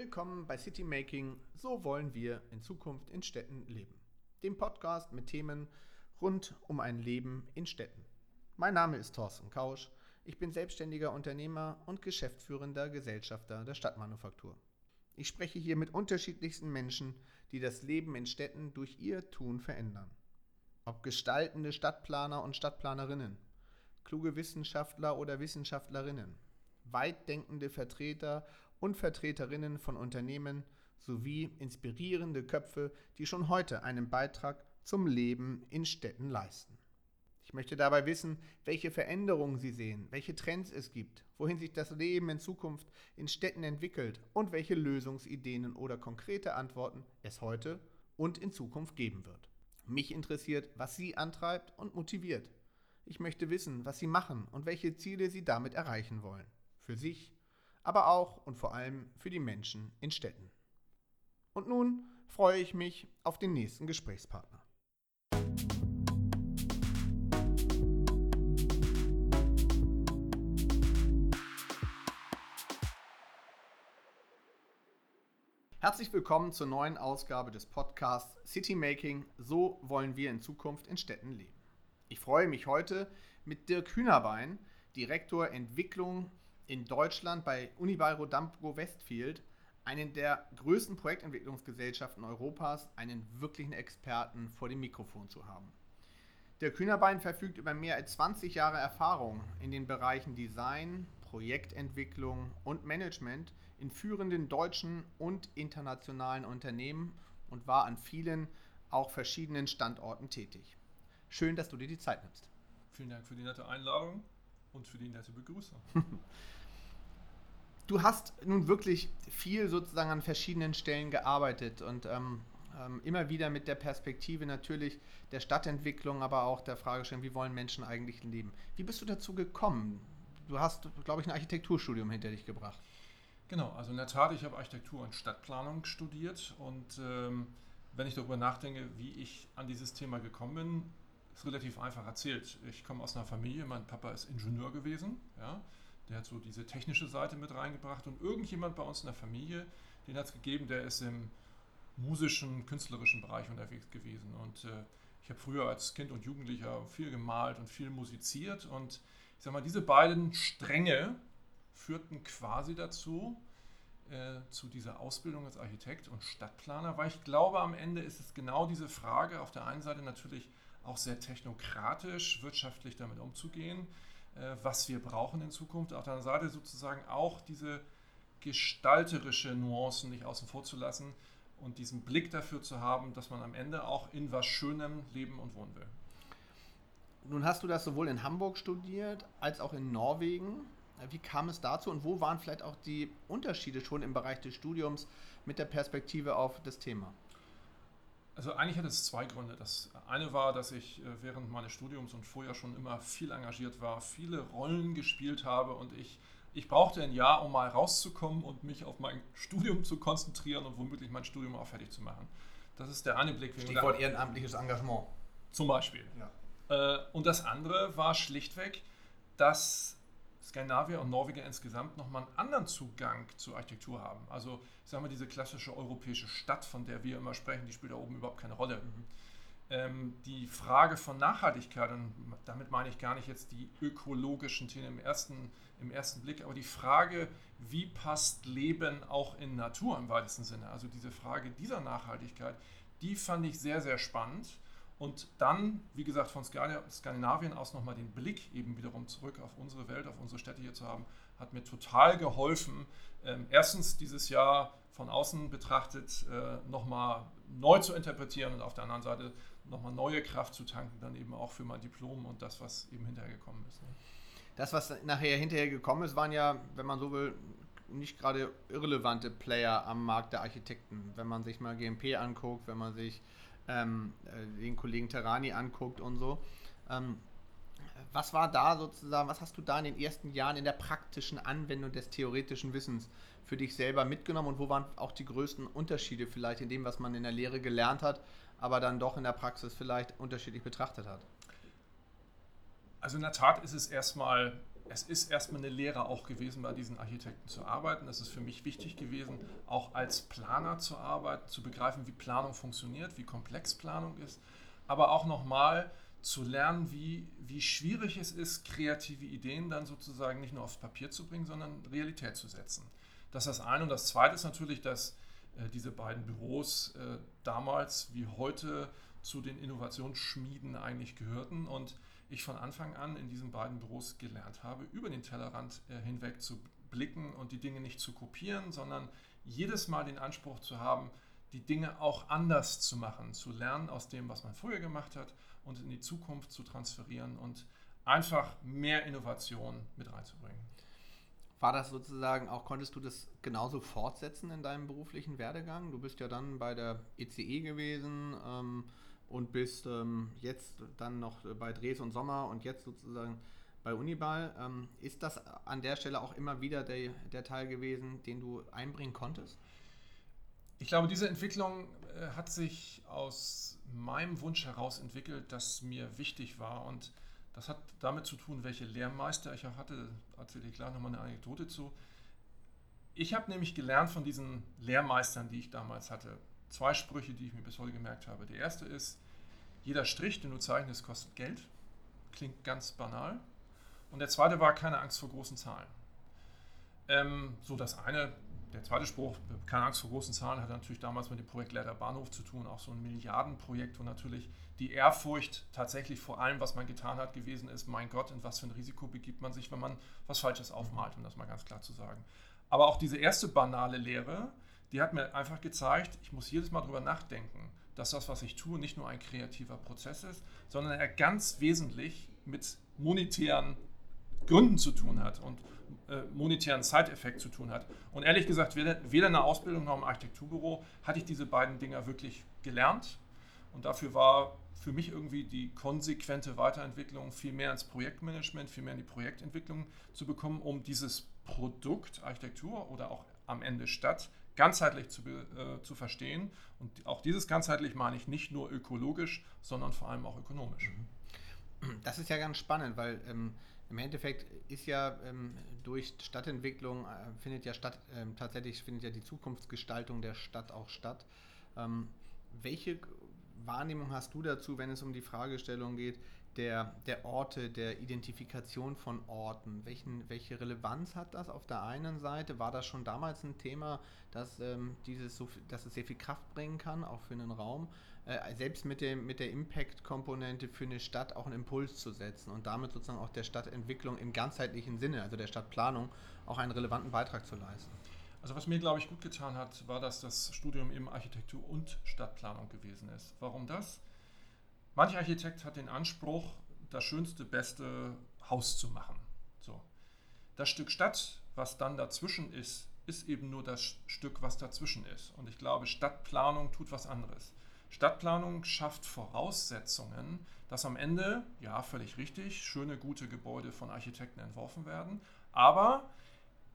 Willkommen bei City Making. So wollen wir in Zukunft in Städten leben. Dem Podcast mit Themen rund um ein Leben in Städten. Mein Name ist Thorsten Kausch. Ich bin selbstständiger Unternehmer und geschäftsführender Gesellschafter der Stadtmanufaktur. Ich spreche hier mit unterschiedlichsten Menschen, die das Leben in Städten durch ihr Tun verändern. Ob gestaltende Stadtplaner und Stadtplanerinnen, kluge Wissenschaftler oder Wissenschaftlerinnen, weitdenkende Vertreter und Vertreterinnen von Unternehmen sowie inspirierende Köpfe, die schon heute einen Beitrag zum Leben in Städten leisten. Ich möchte dabei wissen, welche Veränderungen Sie sehen, welche Trends es gibt, wohin sich das Leben in Zukunft in Städten entwickelt und welche Lösungsideen oder konkrete Antworten es heute und in Zukunft geben wird. Mich interessiert, was Sie antreibt und motiviert. Ich möchte wissen, was Sie machen und welche Ziele Sie damit erreichen wollen. Für sich, aber auch und vor allem für die Menschen in Städten. Und nun freue ich mich auf den nächsten Gesprächspartner. Herzlich willkommen zur neuen Ausgabe des Podcasts City Making. So wollen wir in Zukunft in Städten leben. Ich freue mich heute mit Dirk Hühnerbein, Direktor Entwicklung in Deutschland bei Unibail Rodamco Westfield, einen der größten Projektentwicklungsgesellschaften Europas, einen wirklichen Experten vor dem Mikrofon zu haben. Dirk Hühnerbein verfügt über mehr als 20 Jahre Erfahrung in den Bereichen Design, Projektentwicklung und Management in führenden deutschen und internationalen Unternehmen und war an vielen, auch verschiedenen Standorten tätig. Schön, dass du dir die Zeit nimmst. Vielen Dank für die nette Einladung und für die nette Begrüßung. du hast nun wirklich viel sozusagen an verschiedenen Stellen gearbeitet und ähm, ähm, immer wieder mit der Perspektive natürlich der Stadtentwicklung, aber auch der Fragestellung, wie wollen Menschen eigentlich leben. Wie bist du dazu gekommen? Du hast, glaube ich, ein Architekturstudium hinter dich gebracht. Genau, also in der Tat, ich habe Architektur und Stadtplanung studiert und ähm, wenn ich darüber nachdenke, wie ich an dieses Thema gekommen bin, ist relativ einfach erzählt. Ich komme aus einer Familie, mein Papa ist Ingenieur gewesen, ja, der hat so diese technische Seite mit reingebracht und irgendjemand bei uns in der Familie, den hat es gegeben, der ist im musischen, künstlerischen Bereich unterwegs gewesen. Und äh, ich habe früher als Kind und Jugendlicher viel gemalt und viel musiziert und ich sag mal, diese beiden Stränge, führten quasi dazu, äh, zu dieser Ausbildung als Architekt und Stadtplaner, weil ich glaube, am Ende ist es genau diese Frage, auf der einen Seite natürlich auch sehr technokratisch, wirtschaftlich damit umzugehen, was wir brauchen in Zukunft, auf der anderen Seite sozusagen auch diese gestalterische Nuancen nicht außen vor zu lassen und diesen Blick dafür zu haben, dass man am Ende auch in was Schönem leben und wohnen will. Nun hast du das sowohl in Hamburg studiert als auch in Norwegen. Wie kam es dazu und wo waren vielleicht auch die Unterschiede schon im Bereich des Studiums mit der Perspektive auf das Thema? Also eigentlich hat es zwei Gründe. Das eine war, dass ich äh, während meines Studiums und vorher schon immer viel engagiert war, viele Rollen gespielt habe und ich, ich brauchte ein Jahr, um mal rauszukommen und mich auf mein Studium zu konzentrieren und womöglich mein Studium auch fertig zu machen. Das ist der eine Blick. Stichwort ehrenamtliches Engagement. Zum Beispiel. Ja. Äh, und das andere war schlichtweg, dass Skandinavier und Norweger insgesamt nochmal einen anderen Zugang zur Architektur haben. Also ich sage mal, diese klassische europäische Stadt, von der wir immer sprechen, die spielt da oben überhaupt keine Rolle. Mhm. Ähm, die Frage von Nachhaltigkeit, und damit meine ich gar nicht jetzt die ökologischen Themen im ersten, im ersten Blick, aber die Frage, wie passt Leben auch in Natur im weitesten Sinne, also diese Frage dieser Nachhaltigkeit, die fand ich sehr, sehr spannend und dann, wie gesagt, von Skandinavien aus nochmal den Blick eben wiederum zurück auf unsere Welt, auf unsere Städte hier zu haben, hat mir total geholfen. Ähm, erstens dieses Jahr von außen betrachtet äh, nochmal neu zu interpretieren und auf der anderen Seite nochmal neue Kraft zu tanken, dann eben auch für mein Diplom und das, was eben hinterher gekommen ist. Ne? Das, was nachher hinterher gekommen ist, waren ja, wenn man so will, nicht gerade irrelevante Player am Markt der Architekten. Wenn man sich mal GMP anguckt, wenn man sich ähm, äh, den Kollegen Terrani anguckt und so. Ähm, was war da sozusagen, was hast du da in den ersten Jahren in der praktischen Anwendung des theoretischen Wissens für dich selber mitgenommen und wo waren auch die größten Unterschiede vielleicht in dem, was man in der Lehre gelernt hat, aber dann doch in der Praxis vielleicht unterschiedlich betrachtet hat? Also in der Tat ist es erstmal es ist erstmal eine Lehre auch gewesen, bei diesen Architekten zu arbeiten. Es ist für mich wichtig gewesen, auch als Planer zu arbeiten, zu begreifen, wie Planung funktioniert, wie komplex Planung ist, aber auch nochmal zu lernen, wie, wie schwierig es ist, kreative Ideen dann sozusagen nicht nur aufs Papier zu bringen, sondern Realität zu setzen. Das ist das eine. Und das zweite ist natürlich, dass äh, diese beiden Büros äh, damals wie heute zu den Innovationsschmieden eigentlich gehörten und ich von Anfang an in diesen beiden Büros gelernt habe, über den Tellerrand äh, hinweg zu blicken und die Dinge nicht zu kopieren, sondern jedes Mal den Anspruch zu haben, die Dinge auch anders zu machen, zu lernen aus dem, was man früher gemacht hat und in die Zukunft zu transferieren und einfach mehr Innovation mit reinzubringen. War das sozusagen auch, konntest du das genauso fortsetzen in deinem beruflichen Werdegang? Du bist ja dann bei der ECE e gewesen ähm, und bist ähm, jetzt dann noch bei Dres und Sommer und jetzt sozusagen bei Uniball. Ähm, ist das an der Stelle auch immer wieder der, der Teil gewesen, den du einbringen konntest? Ich glaube, diese Entwicklung äh, hat sich aus meinem Wunsch heraus entwickelt, das mir wichtig war und das hat damit zu tun, welche Lehrmeister ich auch hatte. Erzähle ich gleich nochmal eine Anekdote zu. Ich habe nämlich gelernt von diesen Lehrmeistern, die ich damals hatte. Zwei Sprüche, die ich mir bis heute gemerkt habe. Der erste ist, jeder Strich, den du zeichnest, kostet Geld. Klingt ganz banal. Und der zweite war, keine Angst vor großen Zahlen. Ähm, so das eine, der zweite Spruch, keine Angst vor großen Zahlen, hat natürlich damals mit dem Projekt Leiter Bahnhof zu tun, auch so ein Milliardenprojekt, wo natürlich die Ehrfurcht tatsächlich vor allem, was man getan hat, gewesen ist, mein Gott, in was für ein Risiko begibt man sich, wenn man was Falsches aufmalt, um das mal ganz klar zu sagen. Aber auch diese erste banale Lehre, die hat mir einfach gezeigt, ich muss jedes Mal darüber nachdenken, dass das, was ich tue, nicht nur ein kreativer Prozess ist, sondern er ganz wesentlich mit monetären Gründen zu tun hat und äh, monetären Zeiteffekt zu tun hat. Und ehrlich gesagt, weder, weder in der Ausbildung noch im Architekturbüro hatte ich diese beiden Dinger wirklich gelernt. Und dafür war für mich irgendwie die konsequente Weiterentwicklung viel mehr ins Projektmanagement, viel mehr in die Projektentwicklung zu bekommen, um dieses Produkt Architektur oder auch am Ende Stadt ganzheitlich zu, äh, zu verstehen. Und auch dieses ganzheitlich meine ich nicht nur ökologisch, sondern vor allem auch ökonomisch. Das ist ja ganz spannend, weil ähm, im Endeffekt ist ja ähm, durch Stadtentwicklung äh, findet ja statt, äh, tatsächlich findet ja die Zukunftsgestaltung der Stadt auch statt. Ähm, welche Wahrnehmung hast du dazu, wenn es um die Fragestellung geht, der, der Orte, der Identifikation von Orten? Welchen, welche Relevanz hat das auf der einen Seite? War das schon damals ein Thema, dass, ähm, dieses so, dass es sehr viel Kraft bringen kann, auch für einen Raum? Äh, selbst mit, dem, mit der Impact-Komponente für eine Stadt auch einen Impuls zu setzen und damit sozusagen auch der Stadtentwicklung im ganzheitlichen Sinne, also der Stadtplanung, auch einen relevanten Beitrag zu leisten. Also was mir, glaube ich, gut getan hat, war, dass das Studium eben Architektur und Stadtplanung gewesen ist. Warum das? Manch Architekt hat den Anspruch, das schönste, beste Haus zu machen. So. Das Stück Stadt, was dann dazwischen ist, ist eben nur das Stück, was dazwischen ist. Und ich glaube, Stadtplanung tut was anderes. Stadtplanung schafft Voraussetzungen, dass am Ende, ja, völlig richtig, schöne, gute Gebäude von Architekten entworfen werden. Aber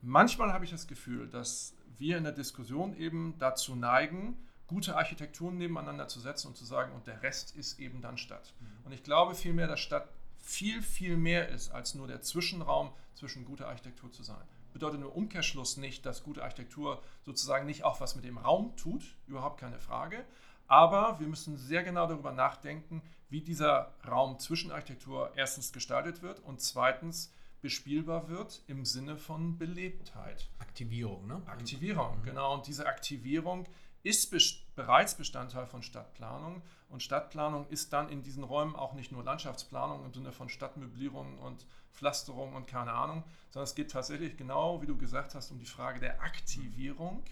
manchmal habe ich das Gefühl, dass wir in der Diskussion eben dazu neigen, gute Architekturen nebeneinander zu setzen und zu sagen, und der Rest ist eben dann Stadt. Mhm. Und ich glaube vielmehr, dass Stadt viel, viel mehr ist, als nur der Zwischenraum zwischen guter Architektur zu sein. Bedeutet im Umkehrschluss nicht, dass gute Architektur sozusagen nicht auch was mit dem Raum tut, überhaupt keine Frage. Aber wir müssen sehr genau darüber nachdenken, wie dieser Raum zwischen Architektur erstens gestaltet wird und zweitens bespielbar wird im Sinne von Belebtheit. Aktivierung, ne? Aktivierung, mhm. genau. Und diese Aktivierung ist bereits Bestandteil von Stadtplanung. Und Stadtplanung ist dann in diesen Räumen auch nicht nur Landschaftsplanung im Sinne von Stadtmöblierung und Pflasterung und keine Ahnung, sondern es geht tatsächlich genau, wie du gesagt hast, um die Frage der Aktivierung.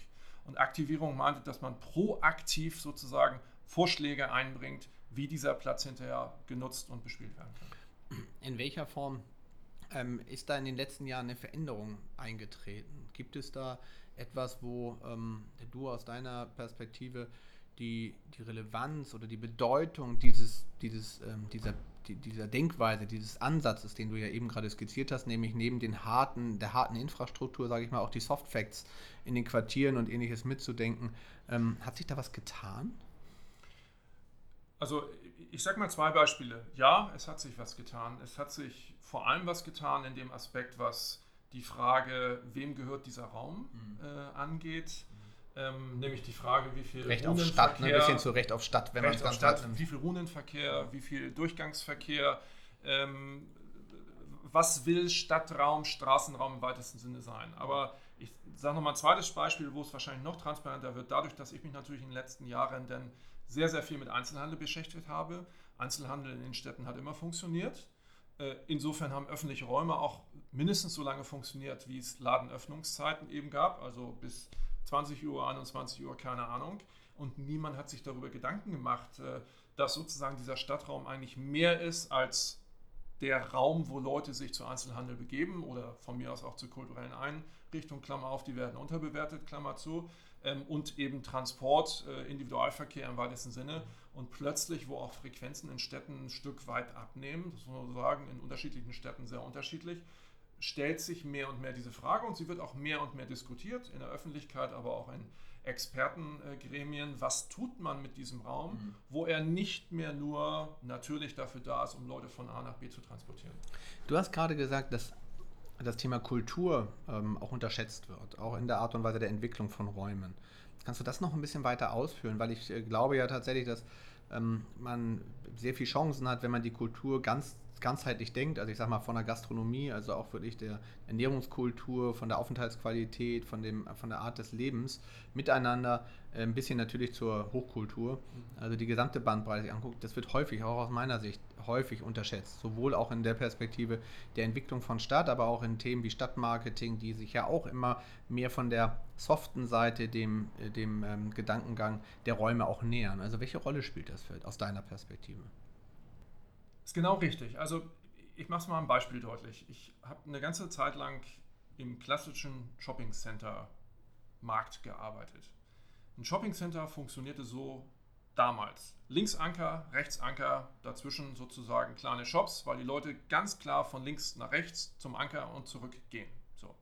Und Aktivierung meint, dass man proaktiv sozusagen Vorschläge einbringt, wie dieser Platz hinterher genutzt und bespielt werden kann. In welcher Form ähm, ist da in den letzten Jahren eine Veränderung eingetreten? Gibt es da etwas, wo ähm, du aus deiner Perspektive die, die Relevanz oder die Bedeutung dieses, dieses, ähm, dieser, die, dieser Denkweise, dieses Ansatzes, den du ja eben gerade skizziert hast, nämlich neben den harten, der harten Infrastruktur, sage ich mal, auch die Soft Facts in den Quartieren und ähnliches mitzudenken. Ähm, hat sich da was getan? Also ich sage mal zwei Beispiele. Ja, es hat sich was getan. Es hat sich vor allem was getan in dem Aspekt, was die Frage, wem gehört dieser Raum, mhm. äh, angeht. Ähm, nämlich die Frage, wie viel Recht auf Stadt, ne, ein bisschen zu Recht auf Stadt, wenn man es ganz Stadt, Wie viel Runenverkehr, wie viel Durchgangsverkehr, ähm, was will Stadtraum, Straßenraum im weitesten Sinne sein. Aber ich sage nochmal ein zweites Beispiel, wo es wahrscheinlich noch transparenter wird, dadurch, dass ich mich natürlich in den letzten Jahren dann sehr, sehr viel mit Einzelhandel beschäftigt habe. Einzelhandel in den Städten hat immer funktioniert. Äh, insofern haben öffentliche Räume auch mindestens so lange funktioniert, wie es Ladenöffnungszeiten eben gab, also bis 20 Uhr, 21 Uhr, keine Ahnung. Und niemand hat sich darüber Gedanken gemacht, äh, dass sozusagen dieser Stadtraum eigentlich mehr ist als der Raum, wo Leute sich zu Einzelhandel begeben oder von mir aus auch zu kulturellen Einrichtungen, Klammer auf, die werden unterbewertet, Klammer zu, ähm, und eben Transport, äh, Individualverkehr im weitesten Sinne. Und plötzlich, wo auch Frequenzen in Städten ein Stück weit abnehmen, das muss man sagen, in unterschiedlichen Städten sehr unterschiedlich, stellt sich mehr und mehr diese Frage und sie wird auch mehr und mehr diskutiert in der Öffentlichkeit, aber auch in Expertengremien. Was tut man mit diesem Raum, mhm. wo er nicht mehr nur natürlich dafür da ist, um Leute von A nach B zu transportieren? Du hast gerade gesagt, dass das Thema Kultur ähm, auch unterschätzt wird, auch in der Art und Weise der Entwicklung von Räumen. Kannst du das noch ein bisschen weiter ausführen? Weil ich äh, glaube ja tatsächlich, dass ähm, man sehr viele Chancen hat, wenn man die Kultur ganz ganzheitlich denkt, also ich sage mal von der Gastronomie, also auch wirklich der Ernährungskultur, von der Aufenthaltsqualität, von, dem, von der Art des Lebens miteinander, äh, ein bisschen natürlich zur Hochkultur, also die gesamte Bandbreite sich anguckt, das wird häufig, auch aus meiner Sicht, häufig unterschätzt, sowohl auch in der Perspektive der Entwicklung von Stadt, aber auch in Themen wie Stadtmarketing, die sich ja auch immer mehr von der soften Seite dem, äh, dem ähm, Gedankengang der Räume auch nähern. Also welche Rolle spielt das für, aus deiner Perspektive? Ist genau richtig. Also ich mache es mal ein Beispiel deutlich. Ich habe eine ganze Zeit lang im klassischen Shopping Center Markt gearbeitet. Ein Shopping Center funktionierte so damals. Links Anker, rechts Anker, dazwischen sozusagen kleine Shops, weil die Leute ganz klar von links nach rechts zum Anker und zurück gehen. So,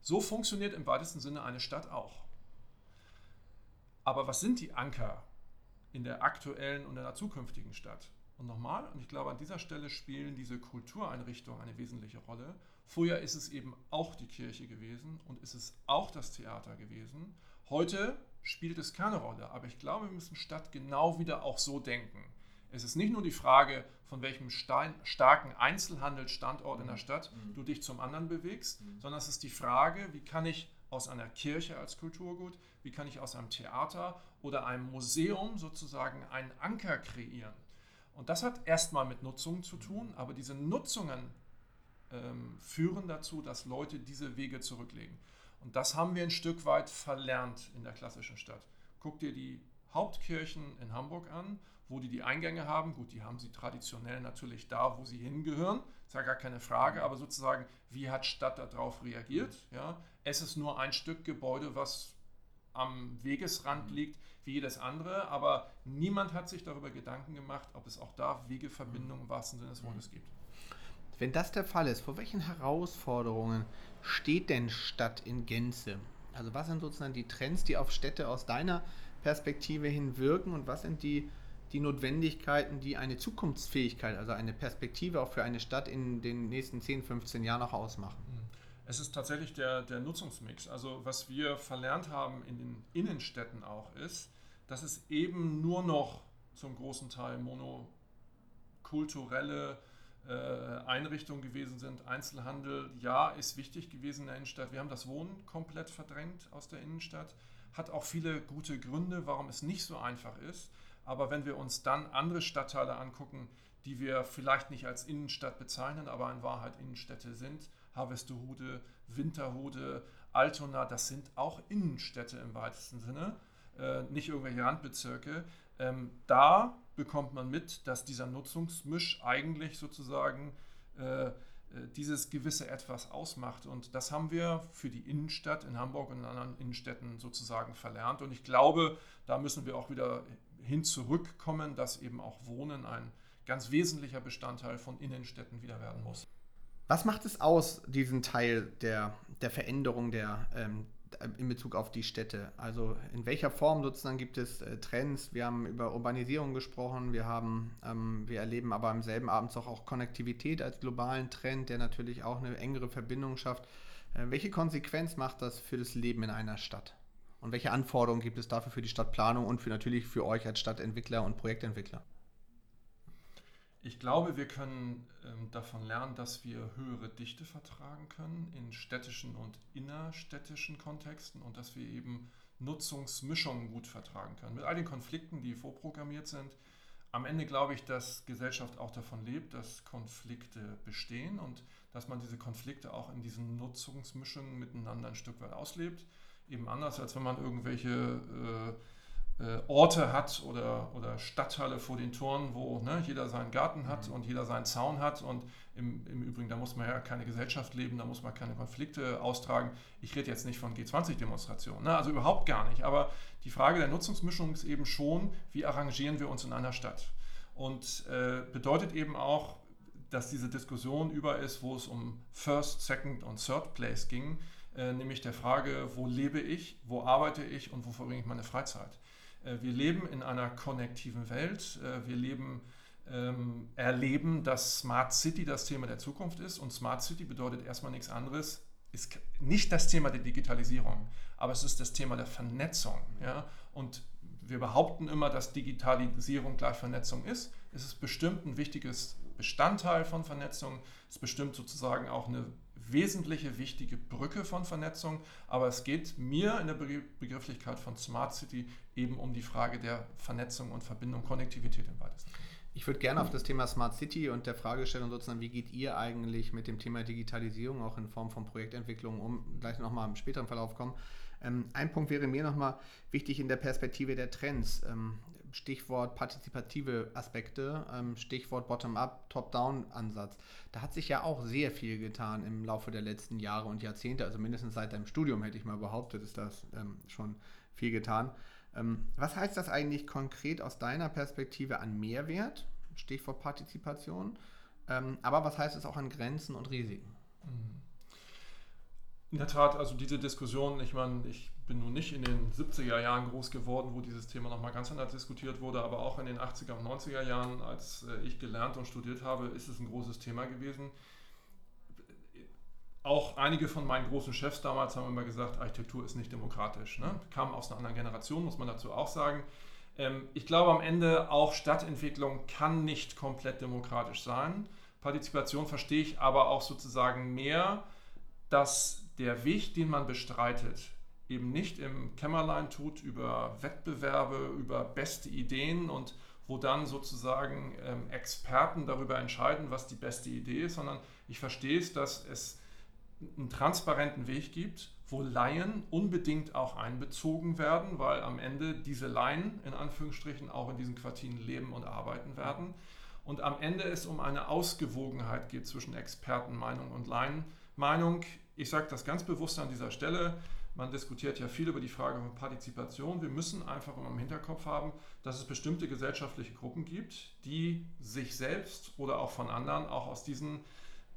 so funktioniert im weitesten Sinne eine Stadt auch. Aber was sind die Anker in der aktuellen und in der zukünftigen Stadt? Und nochmal, und ich glaube, an dieser Stelle spielen diese Kultureinrichtungen eine wesentliche Rolle. Früher ist es eben auch die Kirche gewesen und ist es auch das Theater gewesen. Heute spielt es keine Rolle, aber ich glaube, wir müssen Stadt genau wieder auch so denken. Es ist nicht nur die Frage, von welchem Stein, starken Einzelhandelsstandort in der Stadt mhm. du dich zum anderen bewegst, mhm. sondern es ist die Frage, wie kann ich aus einer Kirche als Kulturgut, wie kann ich aus einem Theater oder einem Museum sozusagen einen Anker kreieren. Und das hat erstmal mit Nutzungen zu tun, aber diese Nutzungen ähm, führen dazu, dass Leute diese Wege zurücklegen. Und das haben wir ein Stück weit verlernt in der klassischen Stadt. Guck dir die Hauptkirchen in Hamburg an, wo die die Eingänge haben. Gut, die haben sie traditionell natürlich da, wo sie hingehören. Ist ja gar keine Frage, aber sozusagen, wie hat Stadt darauf reagiert? Ja, es ist nur ein Stück Gebäude, was am Wegesrand liegt wie jedes andere, aber niemand hat sich darüber Gedanken gemacht, ob es auch da Wegeverbindungen im wahrsten Sinne des Wortes gibt. Wenn das der Fall ist, vor welchen Herausforderungen steht denn Stadt in Gänze? Also was sind sozusagen die Trends, die auf Städte aus deiner Perspektive hin wirken und was sind die, die Notwendigkeiten, die eine Zukunftsfähigkeit, also eine Perspektive auch für eine Stadt in den nächsten 10, 15 Jahren noch ausmachen? Es ist tatsächlich der, der Nutzungsmix. Also was wir verlernt haben in den Innenstädten auch ist, dass es eben nur noch zum großen Teil monokulturelle äh, Einrichtungen gewesen sind. Einzelhandel, ja, ist wichtig gewesen in der Innenstadt. Wir haben das Wohnen komplett verdrängt aus der Innenstadt. Hat auch viele gute Gründe, warum es nicht so einfach ist. Aber wenn wir uns dann andere Stadtteile angucken, die wir vielleicht nicht als Innenstadt bezeichnen, aber in Wahrheit Innenstädte sind, Harvestehude, Winterhude, Altona, das sind auch Innenstädte im weitesten Sinne, äh, nicht irgendwelche Randbezirke. Ähm, da bekommt man mit, dass dieser Nutzungsmisch eigentlich sozusagen äh, äh, dieses gewisse Etwas ausmacht. Und das haben wir für die Innenstadt in Hamburg und in anderen Innenstädten sozusagen verlernt. Und ich glaube, da müssen wir auch wieder hin zurückkommen, dass eben auch Wohnen ein ganz wesentlicher Bestandteil von Innenstädten wieder werden muss. Was macht es aus, diesen Teil der, der Veränderung der, ähm, in Bezug auf die Städte? Also in welcher Form sozusagen gibt es äh, Trends? Wir haben über Urbanisierung gesprochen, wir haben, ähm, wir erleben aber im selben Abend auch, auch Konnektivität als globalen Trend, der natürlich auch eine engere Verbindung schafft. Äh, welche Konsequenz macht das für das Leben in einer Stadt? Und welche Anforderungen gibt es dafür für die Stadtplanung und für natürlich für euch als Stadtentwickler und Projektentwickler? Ich glaube, wir können ähm, davon lernen, dass wir höhere Dichte vertragen können in städtischen und innerstädtischen Kontexten und dass wir eben Nutzungsmischungen gut vertragen können. Mit all den Konflikten, die vorprogrammiert sind. Am Ende glaube ich, dass Gesellschaft auch davon lebt, dass Konflikte bestehen und dass man diese Konflikte auch in diesen Nutzungsmischungen miteinander ein Stück weit auslebt. Eben anders, als wenn man irgendwelche äh, äh, Orte hat oder, oder Stadtteile vor den Toren, wo ne, jeder seinen Garten hat mhm. und jeder seinen Zaun hat. Und im, im Übrigen, da muss man ja keine Gesellschaft leben, da muss man keine Konflikte austragen. Ich rede jetzt nicht von G20-Demonstrationen, ne, also überhaupt gar nicht. Aber die Frage der Nutzungsmischung ist eben schon, wie arrangieren wir uns in einer Stadt? Und äh, bedeutet eben auch, dass diese Diskussion über ist, wo es um First, Second und Third Place ging, äh, nämlich der Frage, wo lebe ich, wo arbeite ich und wo verbringe ich meine Freizeit. Äh, wir leben in einer konnektiven Welt. Äh, wir leben, ähm, erleben, dass Smart City das Thema der Zukunft ist. Und Smart City bedeutet erstmal nichts anderes, ist nicht das Thema der Digitalisierung, aber es ist das Thema der Vernetzung. Ja? Und wir behaupten immer, dass Digitalisierung gleich Vernetzung ist. Es ist bestimmt ein wichtiges Bestandteil von Vernetzung. Es ist bestimmt sozusagen auch eine wesentliche, wichtige Brücke von Vernetzung. Aber es geht mir in der Begrifflichkeit von Smart City eben um die Frage der Vernetzung und Verbindung, Konnektivität im weitesten. Ich würde gerne auf das Thema Smart City und der Fragestellung sozusagen, wie geht ihr eigentlich mit dem Thema Digitalisierung auch in Form von Projektentwicklung um, gleich nochmal im späteren Verlauf kommen. Ähm, ein Punkt wäre mir nochmal wichtig in der Perspektive der Trends. Ähm, Stichwort partizipative Aspekte, ähm, Stichwort Bottom-up, Top-down-Ansatz. Da hat sich ja auch sehr viel getan im Laufe der letzten Jahre und Jahrzehnte. Also mindestens seit deinem Studium hätte ich mal behauptet, ist das ähm, schon viel getan. Ähm, was heißt das eigentlich konkret aus deiner Perspektive an Mehrwert? Stichwort Partizipation. Aber was heißt es auch an Grenzen und Risiken? Mhm. In der Tat, also diese Diskussion, ich meine, ich bin nun nicht in den 70er Jahren groß geworden, wo dieses Thema nochmal ganz anders diskutiert wurde, aber auch in den 80er und 90er Jahren, als äh, ich gelernt und studiert habe, ist es ein großes Thema gewesen. Auch einige von meinen großen Chefs damals haben immer gesagt, Architektur ist nicht demokratisch. Ne? Kamen aus einer anderen Generation, muss man dazu auch sagen. Ähm, ich glaube am Ende auch Stadtentwicklung kann nicht komplett demokratisch sein. Partizipation verstehe ich aber auch sozusagen mehr, dass der Weg, den man bestreitet, eben nicht im Kämmerlein tut über Wettbewerbe, über beste Ideen und wo dann sozusagen ähm, Experten darüber entscheiden, was die beste Idee ist, sondern ich verstehe es, dass es einen transparenten Weg gibt, wo Laien unbedingt auch einbezogen werden, weil am Ende diese Laien in Anführungsstrichen auch in diesen Quartieren leben und arbeiten werden. Und am Ende es um eine Ausgewogenheit geht zwischen Expertenmeinung und Laienmeinung. Ich sage das ganz bewusst an dieser Stelle. Man diskutiert ja viel über die Frage von Partizipation. Wir müssen einfach immer im Hinterkopf haben, dass es bestimmte gesellschaftliche Gruppen gibt, die sich selbst oder auch von anderen auch aus diesen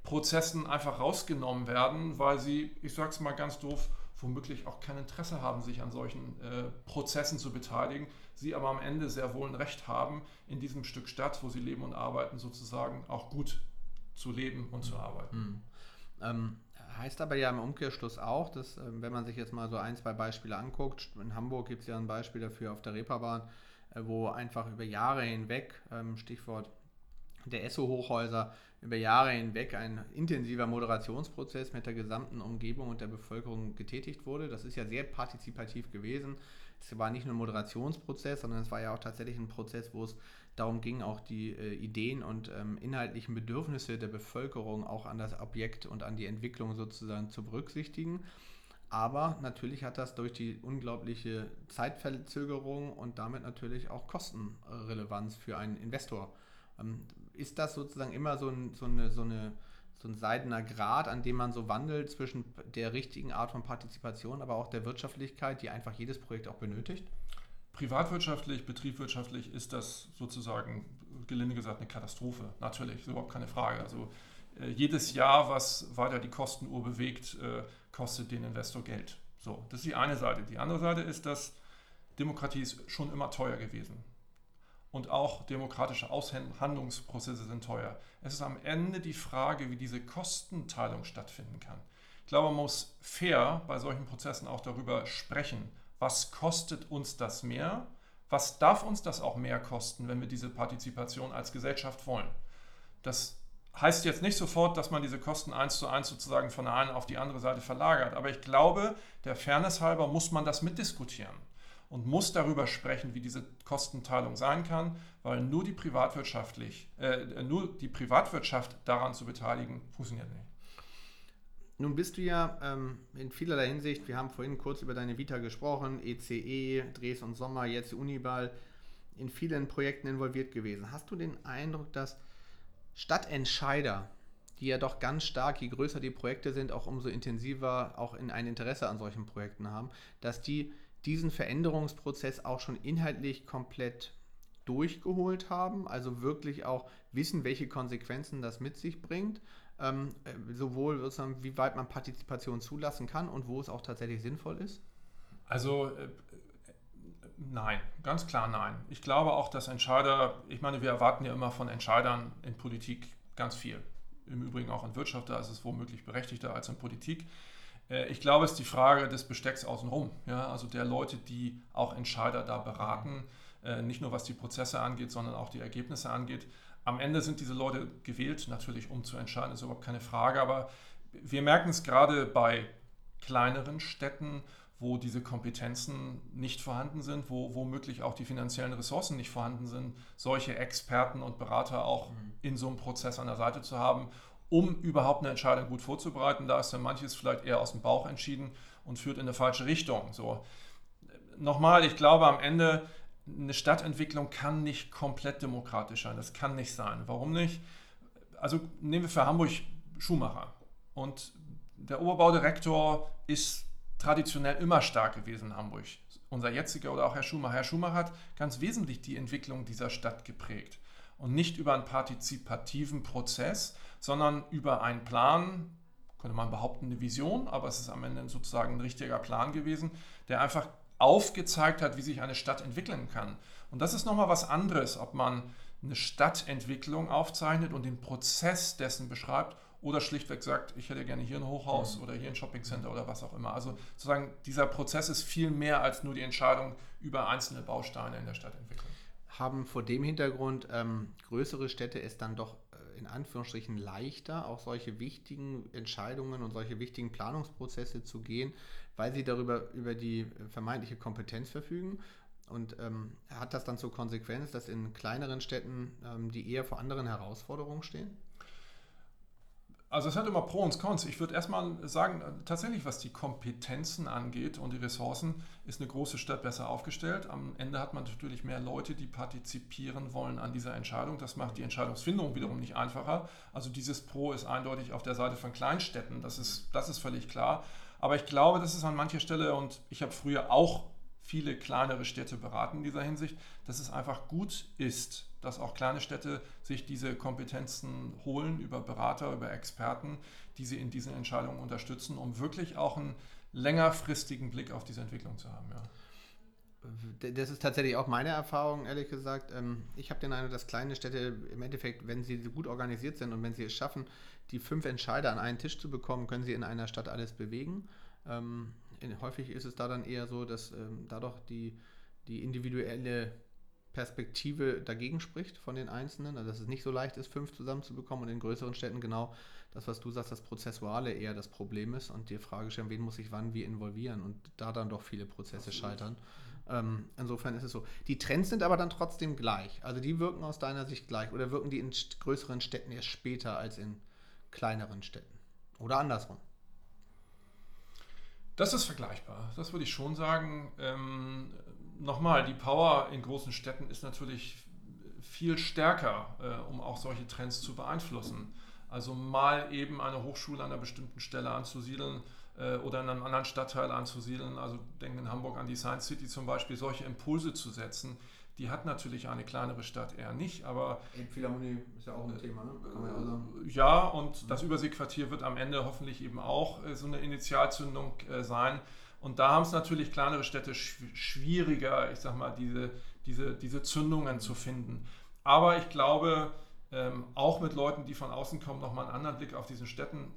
Prozessen einfach rausgenommen werden, weil sie, ich sage es mal ganz doof, womöglich auch kein Interesse haben, sich an solchen äh, Prozessen zu beteiligen, sie aber am Ende sehr wohl ein Recht haben, in diesem Stück Stadt, wo sie leben und arbeiten, sozusagen auch gut zu leben und zu arbeiten. Mhm. Ähm, heißt aber ja im Umkehrschluss auch, dass, ähm, wenn man sich jetzt mal so ein, zwei Beispiele anguckt, in Hamburg gibt es ja ein Beispiel dafür auf der Reeperbahn, äh, wo einfach über Jahre hinweg, ähm, Stichwort der Esso-Hochhäuser, über Jahre hinweg ein intensiver Moderationsprozess mit der gesamten Umgebung und der Bevölkerung getätigt wurde. Das ist ja sehr partizipativ gewesen. Es war nicht nur ein Moderationsprozess, sondern es war ja auch tatsächlich ein Prozess, wo es darum ging, auch die äh, Ideen und ähm, inhaltlichen Bedürfnisse der Bevölkerung auch an das Objekt und an die Entwicklung sozusagen zu berücksichtigen. Aber natürlich hat das durch die unglaubliche Zeitverzögerung und damit natürlich auch Kostenrelevanz für einen Investor. Ähm, ist das sozusagen immer so, ein, so, eine, so, eine, so ein seidener Grad, an dem man so wandelt zwischen der richtigen Art von Partizipation, aber auch der Wirtschaftlichkeit, die einfach jedes Projekt auch benötigt? Privatwirtschaftlich, betriebswirtschaftlich ist das sozusagen, gelinde gesagt, eine Katastrophe. Natürlich, überhaupt keine Frage. Also äh, jedes Jahr, was weiter die Kostenuhr bewegt, äh, kostet den Investor Geld. So, das ist die eine Seite. Die andere Seite ist, dass Demokratie ist schon immer teuer gewesen. Und auch demokratische Aushandlungsprozesse sind teuer. Es ist am Ende die Frage, wie diese Kostenteilung stattfinden kann. Ich glaube, man muss fair bei solchen Prozessen auch darüber sprechen, was kostet uns das mehr, was darf uns das auch mehr kosten, wenn wir diese Partizipation als Gesellschaft wollen. Das heißt jetzt nicht sofort, dass man diese Kosten eins zu eins sozusagen von der einen auf die andere Seite verlagert, aber ich glaube, der Fairness halber muss man das mitdiskutieren und muss darüber sprechen, wie diese Kostenteilung sein kann, weil nur die, privatwirtschaftlich, äh, nur die Privatwirtschaft daran zu beteiligen, funktioniert nicht. Nun bist du ja ähm, in vielerlei Hinsicht, wir haben vorhin kurz über deine Vita gesprochen, ECE, Dres und Sommer, jetzt Uniball, in vielen Projekten involviert gewesen. Hast du den Eindruck, dass Stadtentscheider, die ja doch ganz stark, je größer die Projekte sind, auch umso intensiver auch in ein Interesse an solchen Projekten haben, dass die diesen Veränderungsprozess auch schon inhaltlich komplett durchgeholt haben, also wirklich auch wissen, welche Konsequenzen das mit sich bringt, ähm, äh, sowohl sozusagen, wie weit man Partizipation zulassen kann und wo es auch tatsächlich sinnvoll ist? Also äh, nein, ganz klar nein. Ich glaube auch, dass Entscheider, ich meine, wir erwarten ja immer von Entscheidern in Politik ganz viel. Im Übrigen auch in Wirtschaft, da ist es womöglich berechtigter als in Politik. Äh, ich glaube, es ist die Frage des Bestecks außenrum. Ja? Also der Leute, die auch Entscheider da beraten, äh, nicht nur was die Prozesse angeht, sondern auch die Ergebnisse angeht. Am Ende sind diese Leute gewählt, natürlich um zu entscheiden, ist überhaupt keine Frage, aber wir merken es gerade bei kleineren Städten, wo diese Kompetenzen nicht vorhanden sind, wo womöglich auch die finanziellen Ressourcen nicht vorhanden sind, solche Experten und Berater auch mhm. in so einem Prozess an der Seite zu haben um überhaupt eine Entscheidung gut vorzubereiten. Da ist dann manches vielleicht eher aus dem Bauch entschieden und führt in eine falsche Richtung. So. Nochmal, ich glaube am Ende, eine Stadtentwicklung kann nicht komplett demokratisch sein. Das kann nicht sein. Warum nicht? Also nehmen wir für Hamburg Schumacher. Und der Oberbaudirektor ist traditionell immer stark gewesen in Hamburg. Unser jetziger oder auch Herr Schumacher. Herr Schumacher hat ganz wesentlich die Entwicklung dieser Stadt geprägt. Und nicht über einen partizipativen Prozess, sondern über einen Plan, könnte man behaupten, eine Vision, aber es ist am Ende sozusagen ein richtiger Plan gewesen, der einfach aufgezeigt hat, wie sich eine Stadt entwickeln kann. Und das ist nochmal was anderes, ob man eine Stadtentwicklung aufzeichnet und den Prozess dessen beschreibt oder schlichtweg sagt, ich hätte gerne hier ein Hochhaus mhm. oder hier ein Shoppingcenter oder was auch immer. Also sozusagen dieser Prozess ist viel mehr als nur die Entscheidung über einzelne Bausteine in der Stadtentwicklung. Haben vor dem Hintergrund ähm, größere Städte es dann doch in Anführungsstrichen leichter, auch solche wichtigen Entscheidungen und solche wichtigen Planungsprozesse zu gehen, weil sie darüber über die vermeintliche Kompetenz verfügen. Und ähm, hat das dann zur Konsequenz, dass in kleineren Städten ähm, die eher vor anderen Herausforderungen stehen? Also es hat immer Pro und Cons. Ich würde erstmal sagen, tatsächlich was die Kompetenzen angeht und die Ressourcen, ist eine große Stadt besser aufgestellt. Am Ende hat man natürlich mehr Leute, die partizipieren wollen an dieser Entscheidung. Das macht die Entscheidungsfindung wiederum nicht einfacher. Also dieses Pro ist eindeutig auf der Seite von Kleinstädten. Das ist, das ist völlig klar. Aber ich glaube, das ist an mancher Stelle, und ich habe früher auch viele kleinere Städte beraten in dieser Hinsicht, dass es einfach gut ist, dass auch kleine Städte sich diese Kompetenzen holen über Berater, über Experten, die sie in diesen Entscheidungen unterstützen, um wirklich auch einen längerfristigen Blick auf diese Entwicklung zu haben. Ja. Das ist tatsächlich auch meine Erfahrung, ehrlich gesagt. Ähm, ich habe den Eindruck, dass kleine Städte im Endeffekt, wenn sie gut organisiert sind und wenn sie es schaffen, die fünf Entscheider an einen Tisch zu bekommen, können sie in einer Stadt alles bewegen. Ähm, häufig ist es da dann eher so, dass ähm, dadurch die, die individuelle Perspektive dagegen spricht von den Einzelnen, also dass es nicht so leicht ist, fünf zusammenzubekommen und in größeren Städten genau das, was du sagst, das Prozessuale eher das Problem ist und die Frage stellen, wen muss ich wann wie involvieren und da dann doch viele Prozesse scheitern. Ähm, insofern ist es so. Die Trends sind aber dann trotzdem gleich. Also die wirken aus deiner Sicht gleich oder wirken die in größeren Städten erst später als in kleineren Städten? Oder andersrum? Das ist vergleichbar. Das würde ich schon sagen. Ähm, nochmal, die Power in großen Städten ist natürlich viel stärker, äh, um auch solche Trends zu beeinflussen. Also mal eben eine Hochschule an einer bestimmten Stelle anzusiedeln oder in einem anderen Stadtteil anzusiedeln. Also denken in Hamburg an die Science City zum Beispiel, solche Impulse zu setzen, die hat natürlich eine kleinere Stadt eher nicht, aber. Philharmonie ist ja auch ein Thema, ne? Kann man ja, sagen. ja, und das Überseequartier wird am Ende hoffentlich eben auch äh, so eine Initialzündung äh, sein. Und da haben es natürlich kleinere Städte schwieriger, ich sag mal, diese, diese, diese Zündungen zu finden. Aber ich glaube, ähm, auch mit Leuten, die von außen kommen, nochmal einen anderen Blick auf diesen Städten.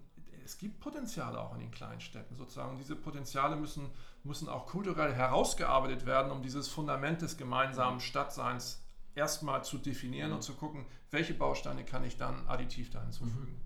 Es gibt Potenziale auch in den kleinen Städten sozusagen. Diese Potenziale müssen, müssen auch kulturell herausgearbeitet werden, um dieses Fundament des gemeinsamen Stadtseins erstmal zu definieren mhm. und zu gucken, welche Bausteine kann ich dann additiv da hinzufügen.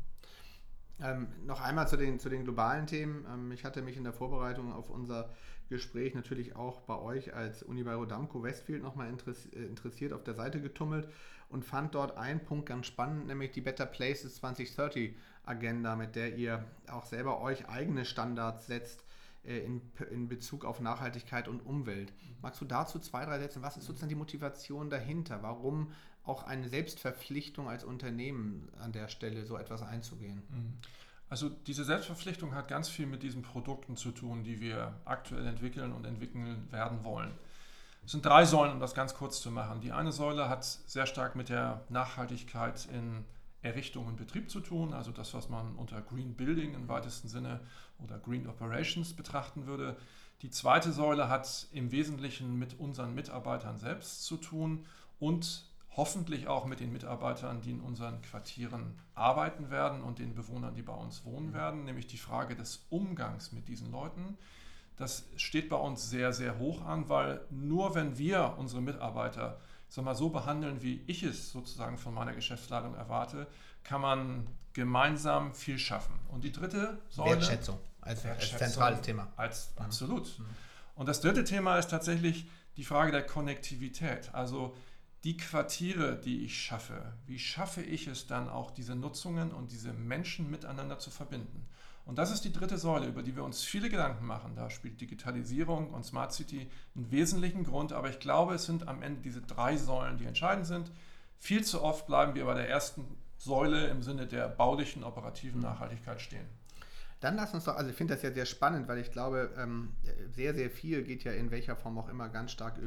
Mhm. Ähm, noch einmal zu den, zu den globalen Themen. Ähm, ich hatte mich in der Vorbereitung auf unser Gespräch natürlich auch bei euch als Uni bei Rodamco Westfield nochmal äh, interessiert auf der Seite getummelt und fand dort einen Punkt ganz spannend, nämlich die Better Places 2030 Agenda, mit der ihr auch selber euch eigene Standards setzt äh, in, in Bezug auf Nachhaltigkeit und Umwelt. Magst du dazu zwei, drei Sätze? Was ist sozusagen die Motivation dahinter? Warum auch eine Selbstverpflichtung als Unternehmen an der Stelle so etwas einzugehen? Mhm. Also diese Selbstverpflichtung hat ganz viel mit diesen Produkten zu tun, die wir aktuell entwickeln und entwickeln werden wollen. Es sind drei Säulen, um das ganz kurz zu machen. Die eine Säule hat sehr stark mit der Nachhaltigkeit in Errichtung und Betrieb zu tun, also das, was man unter Green Building im weitesten Sinne oder Green Operations betrachten würde. Die zweite Säule hat im Wesentlichen mit unseren Mitarbeitern selbst zu tun und hoffentlich auch mit den Mitarbeitern, die in unseren Quartieren arbeiten werden und den Bewohnern, die bei uns wohnen werden, nämlich die Frage des Umgangs mit diesen Leuten. Das steht bei uns sehr, sehr hoch an, weil nur wenn wir unsere Mitarbeiter sag mal, so behandeln, wie ich es sozusagen von meiner Geschäftsleitung erwarte, kann man gemeinsam viel schaffen. Und die dritte Säule. Wertschätzung als, Wertschätzung als zentrales Thema. Als, mhm. Absolut. Mhm. Und das dritte Thema ist tatsächlich die Frage der Konnektivität. Also die Quartiere, die ich schaffe, wie schaffe ich es dann auch, diese Nutzungen und diese Menschen miteinander zu verbinden? Und das ist die dritte Säule, über die wir uns viele Gedanken machen. Da spielt Digitalisierung und Smart City einen wesentlichen Grund, aber ich glaube, es sind am Ende diese drei Säulen, die entscheidend sind. Viel zu oft bleiben wir bei der ersten Säule im Sinne der baulichen, operativen Nachhaltigkeit stehen. Dann lass uns doch, also ich finde das ja sehr spannend, weil ich glaube, ähm, sehr, sehr viel geht ja in welcher Form auch immer ganz stark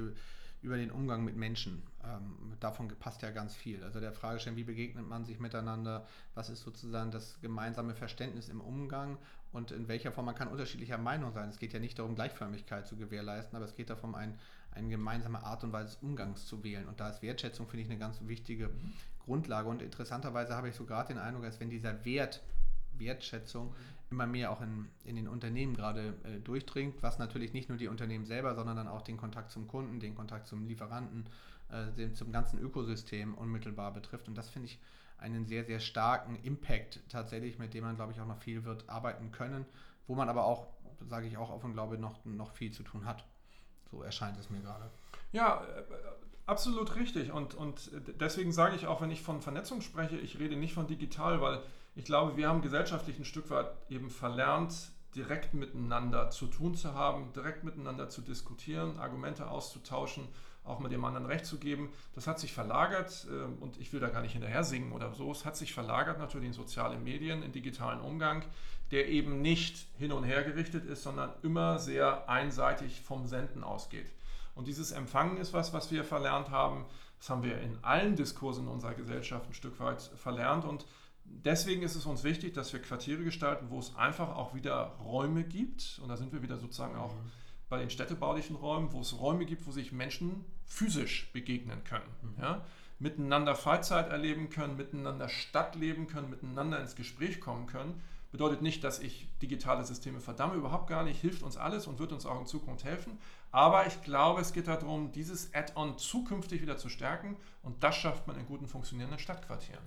über den Umgang mit Menschen. Ähm, davon passt ja ganz viel. Also der Fragestellung, wie begegnet man sich miteinander, was ist sozusagen das gemeinsame Verständnis im Umgang und in welcher Form man kann unterschiedlicher Meinung sein. Es geht ja nicht darum, Gleichförmigkeit zu gewährleisten, aber es geht darum, ein, eine gemeinsame Art und Weise des Umgangs zu wählen. Und da ist Wertschätzung, finde ich, eine ganz wichtige Grundlage. Und interessanterweise habe ich so gerade den Eindruck, dass wenn dieser Wert Wertschätzung immer mehr auch in, in den Unternehmen gerade äh, durchdringt, was natürlich nicht nur die Unternehmen selber, sondern dann auch den Kontakt zum Kunden, den Kontakt zum Lieferanten, äh, den, zum ganzen Ökosystem unmittelbar betrifft. Und das finde ich einen sehr, sehr starken Impact tatsächlich, mit dem man, glaube ich, auch noch viel wird arbeiten können, wo man aber auch, sage ich auch offen, glaube noch, noch viel zu tun hat. So erscheint es mir gerade. Ja, äh, absolut richtig. Und, und deswegen sage ich auch, wenn ich von Vernetzung spreche, ich rede nicht von digital, weil ich glaube, wir haben gesellschaftlich ein Stück weit eben verlernt, direkt miteinander zu tun zu haben, direkt miteinander zu diskutieren, Argumente auszutauschen, auch mit dem anderen Recht zu geben. Das hat sich verlagert ähm, und ich will da gar nicht hinterher singen oder so. Es hat sich verlagert natürlich in soziale Medien, in digitalen Umgang, der eben nicht hin und her gerichtet ist, sondern immer sehr einseitig vom Senden ausgeht. Und dieses Empfangen ist was, was wir verlernt haben. Das haben wir in allen Diskursen unserer Gesellschaft ein Stück weit verlernt und deswegen ist es uns wichtig, dass wir Quartiere gestalten, wo es einfach auch wieder Räume gibt. Und da sind wir wieder sozusagen auch mhm. bei den städtebaulichen Räumen, wo es Räume gibt, wo sich Menschen physisch begegnen können. Mhm. Ja? Miteinander Freizeit erleben können, miteinander Stadt leben können, miteinander ins Gespräch kommen können. Bedeutet nicht, dass ich digitale Systeme verdamme, überhaupt gar nicht. Hilft uns alles und wird uns auch in Zukunft helfen. Aber ich glaube, es geht darum, dieses Add-on zukünftig wieder zu stärken. Und das schafft man in guten funktionierenden Stadtquartieren.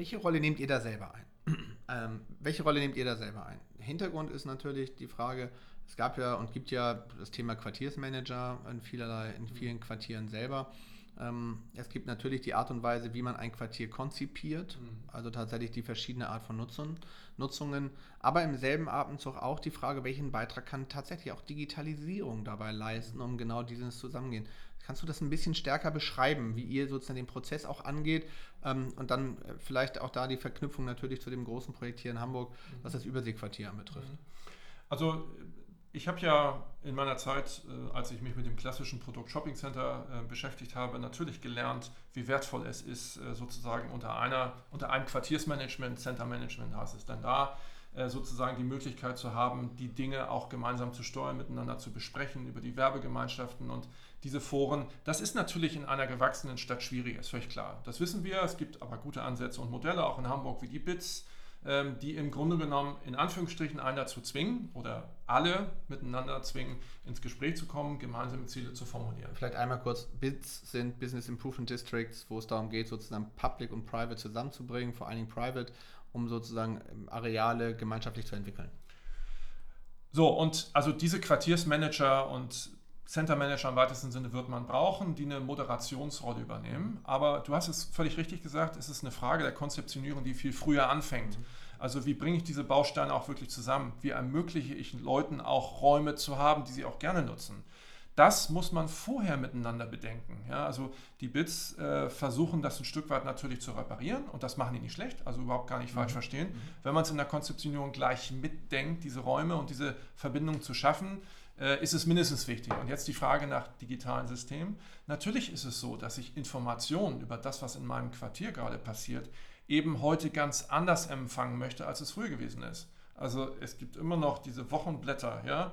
Welche Rolle nehmt ihr da selber ein? ähm, welche Rolle nehmt ihr da selber ein? Hintergrund ist natürlich die Frage, es gab ja und gibt ja das Thema Quartiersmanager in, vielerlei, in vielen Quartieren selber. Ähm, es gibt natürlich die Art und Weise, wie man ein Quartier konzipiert, mhm. also tatsächlich die verschiedene Art von Nutzung, Nutzungen, aber im selben Atemzug auch die Frage, welchen Beitrag kann tatsächlich auch Digitalisierung dabei leisten, um genau dieses Zusammengehen. Kannst du das ein bisschen stärker beschreiben, wie ihr sozusagen den Prozess auch angeht ähm, und dann äh, vielleicht auch da die Verknüpfung natürlich zu dem großen Projekt hier in Hamburg, was das Überseequartier anbetrifft? Mhm. Also ich habe ja in meiner Zeit, äh, als ich mich mit dem klassischen Produkt Shopping Center äh, beschäftigt habe, natürlich gelernt, wie wertvoll es ist, äh, sozusagen unter einer, unter einem Quartiersmanagement, Center Management heißt es dann da, sozusagen die Möglichkeit zu haben, die Dinge auch gemeinsam zu steuern, miteinander zu besprechen, über die Werbegemeinschaften und diese Foren. Das ist natürlich in einer gewachsenen Stadt schwierig, ist völlig klar. Das wissen wir. Es gibt aber gute Ansätze und Modelle, auch in Hamburg wie die BITS, die im Grunde genommen in Anführungsstrichen einen dazu zwingen oder alle miteinander zwingen, ins Gespräch zu kommen, gemeinsame Ziele zu formulieren. Vielleicht einmal kurz, BITS sind Business Improvement Districts, wo es darum geht, sozusagen Public und Private zusammenzubringen, vor allen Dingen Private, um sozusagen ähm, Areale gemeinschaftlich zu entwickeln. So, und also diese Quartiersmanager und Center Manager im weitesten Sinne wird man brauchen, die eine Moderationsrolle übernehmen. Aber du hast es völlig richtig gesagt, es ist eine Frage der Konzeptionierung, die viel früher anfängt. Also wie bringe ich diese Bausteine auch wirklich zusammen? Wie ermögliche ich Leuten auch Räume zu haben, die sie auch gerne nutzen? Das muss man vorher miteinander bedenken. Ja, also die Bits äh, versuchen das ein Stück weit natürlich zu reparieren und das machen die nicht schlecht, also überhaupt gar nicht mhm. falsch verstehen. Mhm. Wenn man es in der Konzeptionierung gleich mitdenkt, diese Räume und diese Verbindung zu schaffen, ist es mindestens wichtig. Und jetzt die Frage nach digitalen Systemen. Natürlich ist es so, dass ich Informationen über das, was in meinem Quartier gerade passiert, eben heute ganz anders empfangen möchte, als es früher gewesen ist. Also es gibt immer noch diese Wochenblätter, ja, äh,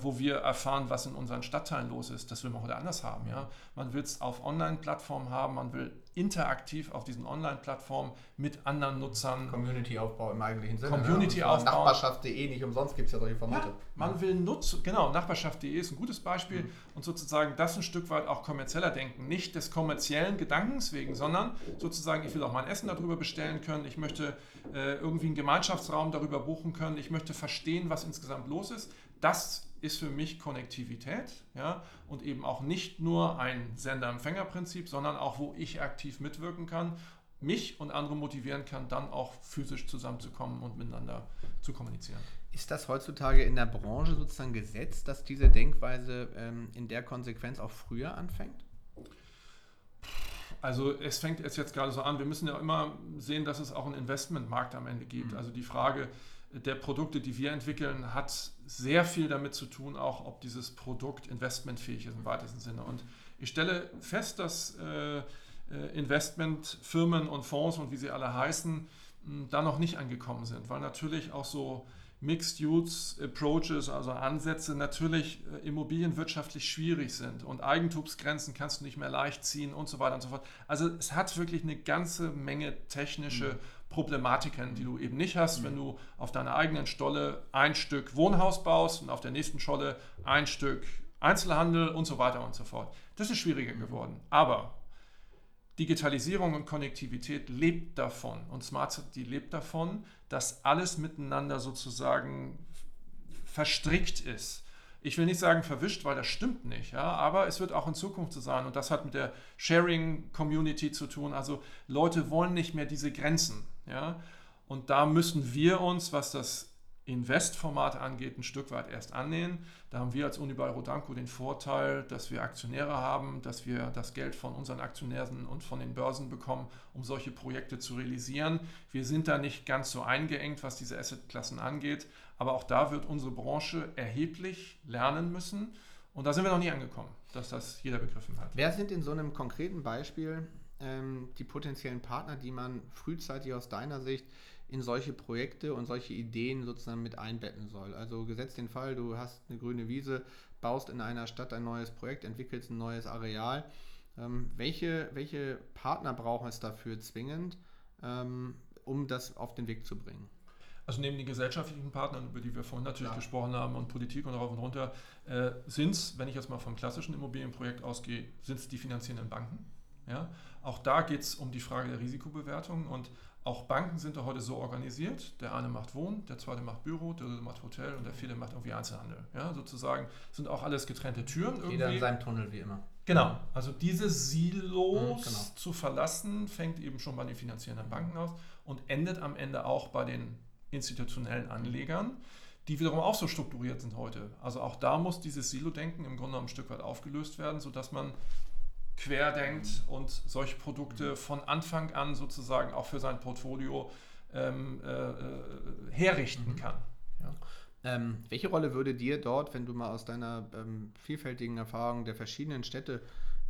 wo wir erfahren, was in unseren Stadtteilen los ist. Das will man heute anders haben. Ja. Man will es auf Online-Plattformen haben, man will interaktiv auf diesen Online-Plattformen mit anderen Nutzern. Community-Aufbau im eigentlichen Sinne. Community-Aufbau. Ne? Nachbarschaft.de, nicht umsonst gibt es ja solche Formate. Ja, man will nutzen, genau, Nachbarschaft.de ist ein gutes Beispiel mhm. und sozusagen das ein Stück weit auch kommerzieller denken. Nicht des kommerziellen Gedankens wegen, sondern sozusagen, ich will auch mein Essen darüber bestellen können, ich möchte äh, irgendwie einen Gemeinschaftsraum darüber buchen können, ich möchte verstehen, was insgesamt los ist. Das ist für mich Konnektivität ja, und eben auch nicht nur ein Sender-Empfänger-Prinzip, sondern auch, wo ich aktiv mitwirken kann, mich und andere motivieren kann, dann auch physisch zusammenzukommen und miteinander zu kommunizieren. Ist das heutzutage in der Branche sozusagen gesetzt, dass diese Denkweise ähm, in der Konsequenz auch früher anfängt? Also es fängt jetzt gerade so an, wir müssen ja immer sehen, dass es auch einen Investmentmarkt am Ende gibt. Mhm. Also die Frage, der Produkte, die wir entwickeln, hat sehr viel damit zu tun, auch ob dieses Produkt investmentfähig ist im weitesten Sinne. Und ich stelle fest, dass äh, Investmentfirmen und Fonds und wie sie alle heißen, da noch nicht angekommen sind, weil natürlich auch so Mixed-Use-Approaches, also Ansätze, natürlich äh, immobilienwirtschaftlich schwierig sind und Eigentumsgrenzen kannst du nicht mehr leicht ziehen und so weiter und so fort. Also es hat wirklich eine ganze Menge technische mhm. Problematiken, die du eben nicht hast, mhm. wenn du auf deiner eigenen Stolle ein Stück Wohnhaus baust und auf der nächsten Stolle ein Stück Einzelhandel und so weiter und so fort. Das ist schwieriger mhm. geworden. Aber Digitalisierung und Konnektivität lebt davon und Smart City lebt davon, dass alles miteinander sozusagen verstrickt ist. Ich will nicht sagen verwischt, weil das stimmt nicht, ja, aber es wird auch in Zukunft so sein und das hat mit der Sharing Community zu tun. Also Leute wollen nicht mehr diese Grenzen, ja, und da müssen wir uns, was das Invest-Format angeht, ein Stück weit erst annähen. Da haben wir als Unibail Rodanko den Vorteil, dass wir Aktionäre haben, dass wir das Geld von unseren Aktionären und von den Börsen bekommen, um solche Projekte zu realisieren. Wir sind da nicht ganz so eingeengt, was diese Assetklassen angeht, aber auch da wird unsere Branche erheblich lernen müssen. Und da sind wir noch nie angekommen, dass das jeder begriffen hat. Wer sind in so einem konkreten Beispiel ähm, die potenziellen Partner, die man frühzeitig aus deiner Sicht in solche Projekte und solche Ideen sozusagen mit einbetten soll. Also gesetzt den Fall, du hast eine grüne Wiese, baust in einer Stadt ein neues Projekt, entwickelst ein neues Areal. Ähm, welche, welche Partner brauchen es dafür zwingend, ähm, um das auf den Weg zu bringen? Also neben den gesellschaftlichen Partnern, über die wir vorhin natürlich Klar. gesprochen haben, und Politik und rauf und runter, äh, sind es, wenn ich jetzt mal vom klassischen Immobilienprojekt ausgehe, sind es die finanzierenden Banken. Ja? Auch da geht es um die Frage der Risikobewertung und auch Banken sind da heute so organisiert. Der eine macht Wohnen, der zweite macht Büro, der dritte macht Hotel und der vierte macht irgendwie Einzelhandel. Ja, sozusagen sind auch alles getrennte Türen. Irgendwie. Jeder in seinem Tunnel wie immer. Genau, also diese Silos mhm, genau. zu verlassen, fängt eben schon bei den finanzierenden Banken aus und endet am Ende auch bei den institutionellen Anlegern, die wiederum auch so strukturiert sind heute. Also auch da muss dieses Silo-Denken im Grunde ein Stück weit aufgelöst werden, sodass man querdenkt und solche Produkte von Anfang an sozusagen auch für sein Portfolio ähm, äh, äh, herrichten mhm. kann. Ja. Ähm, welche Rolle würde dir dort, wenn du mal aus deiner ähm, vielfältigen Erfahrung der verschiedenen Städte